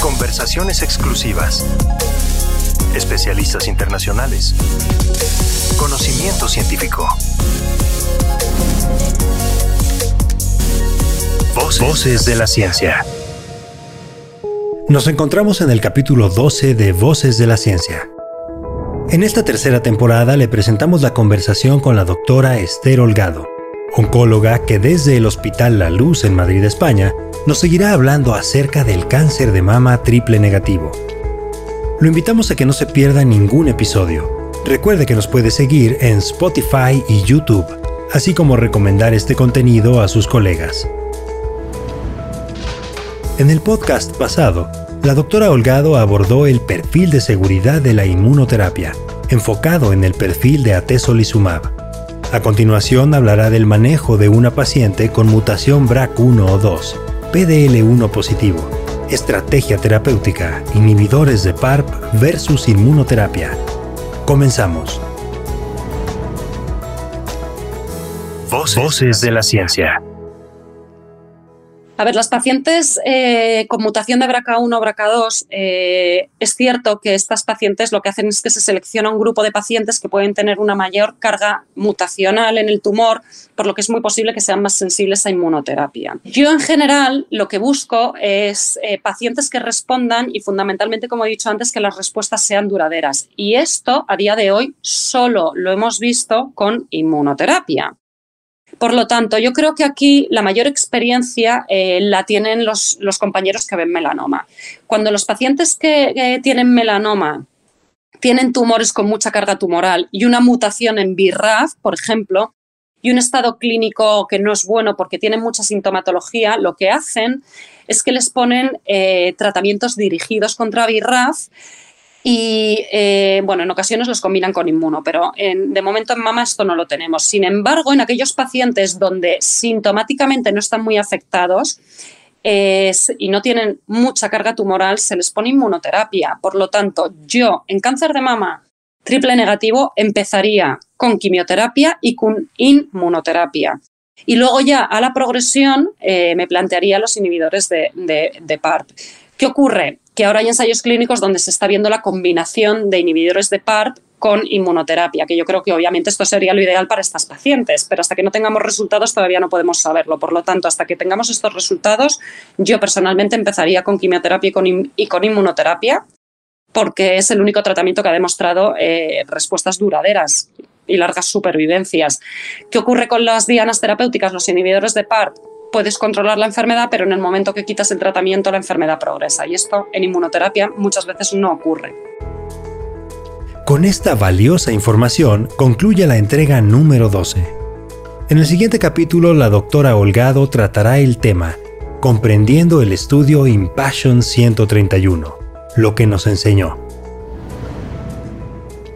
Conversaciones exclusivas. Especialistas internacionales. Conocimiento científico. Voces, Voces de la ciencia. Nos encontramos en el capítulo 12 de Voces de la ciencia. En esta tercera temporada le presentamos la conversación con la doctora Esther Holgado, oncóloga que desde el Hospital La Luz en Madrid, España, nos seguirá hablando acerca del cáncer de mama triple negativo. Lo invitamos a que no se pierda ningún episodio. Recuerde que nos puede seguir en Spotify y YouTube, así como recomendar este contenido a sus colegas. En el podcast pasado, la doctora Holgado abordó el perfil de seguridad de la inmunoterapia, enfocado en el perfil de atezolizumab. A continuación hablará del manejo de una paciente con mutación BRAC1 o 2 PDL1 positivo, estrategia terapéutica, inhibidores de PARP versus inmunoterapia. Comenzamos. Voces de la ciencia. A ver, las pacientes eh, con mutación de BRCA1 o BRCA2, eh, es cierto que estas pacientes lo que hacen es que se selecciona un grupo de pacientes que pueden tener una mayor carga mutacional en el tumor, por lo que es muy posible que sean más sensibles a inmunoterapia. Yo en general lo que busco es eh, pacientes que respondan y fundamentalmente, como he dicho antes, que las respuestas sean duraderas. Y esto a día de hoy solo lo hemos visto con inmunoterapia. Por lo tanto, yo creo que aquí la mayor experiencia eh, la tienen los, compañeros que ven melanoma. Cuando los pacientes que tienen melanoma tienen tumores con mucha carga tumoral y una mutación en BRAF, por ejemplo, y un estado clínico que no es bueno porque tienen mucha sintomatología, lo que hacen es que les ponen eh, tratamientos dirigidos contra BRAF y eh, bueno, en ocasiones los combinan con inmuno, pero de momento en mama esto no lo tenemos. Sin embargo, en aquellos pacientes donde sintomáticamente no están muy afectados y no tienen mucha carga tumoral, se les pone inmunoterapia. Por lo tanto, yo en cáncer de mama triple negativo empezaría con quimioterapia y con inmunoterapia. Y luego ya a la progresión eh, me plantearía los inhibidores de, de PARP. ¿Qué ocurre? que ahora hay ensayos clínicos donde se está viendo la combinación de inhibidores de PARP con inmunoterapia, que yo creo que obviamente esto sería lo ideal para estas pacientes, pero hasta que no tengamos resultados todavía no podemos saberlo. Por lo tanto, hasta que tengamos estos resultados, yo personalmente empezaría con quimioterapia y con, inmunoterapia, porque es el único tratamiento que ha demostrado eh, respuestas duraderas y largas supervivencias. ¿Qué ocurre con las dianas terapéuticas, los inhibidores de PARP? Puedes controlar la enfermedad, pero en el momento que quitas el tratamiento la enfermedad progresa. Y esto en inmunoterapia muchas veces no ocurre. Con esta valiosa información concluye la entrega número 12. En el siguiente capítulo la doctora Holgado tratará el tema Comprendiendo el estudio Impassion 131, lo que nos enseñó.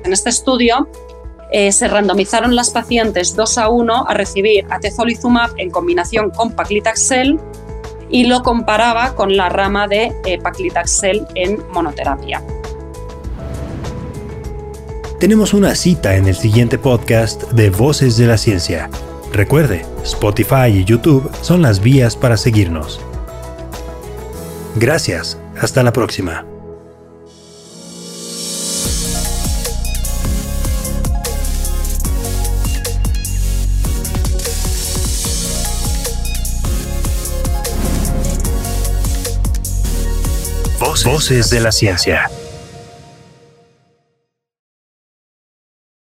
En este estudio eh, se randomizaron las pacientes 2 a 1 a recibir atezolizumab en combinación con paclitaxel y lo comparaba con la rama de eh, paclitaxel en monoterapia. Tenemos una cita en el siguiente podcast de Voces de la Ciencia. Recuerde, Spotify y YouTube son las vías para seguirnos. Gracias, hasta la próxima. Voces de la ciencia.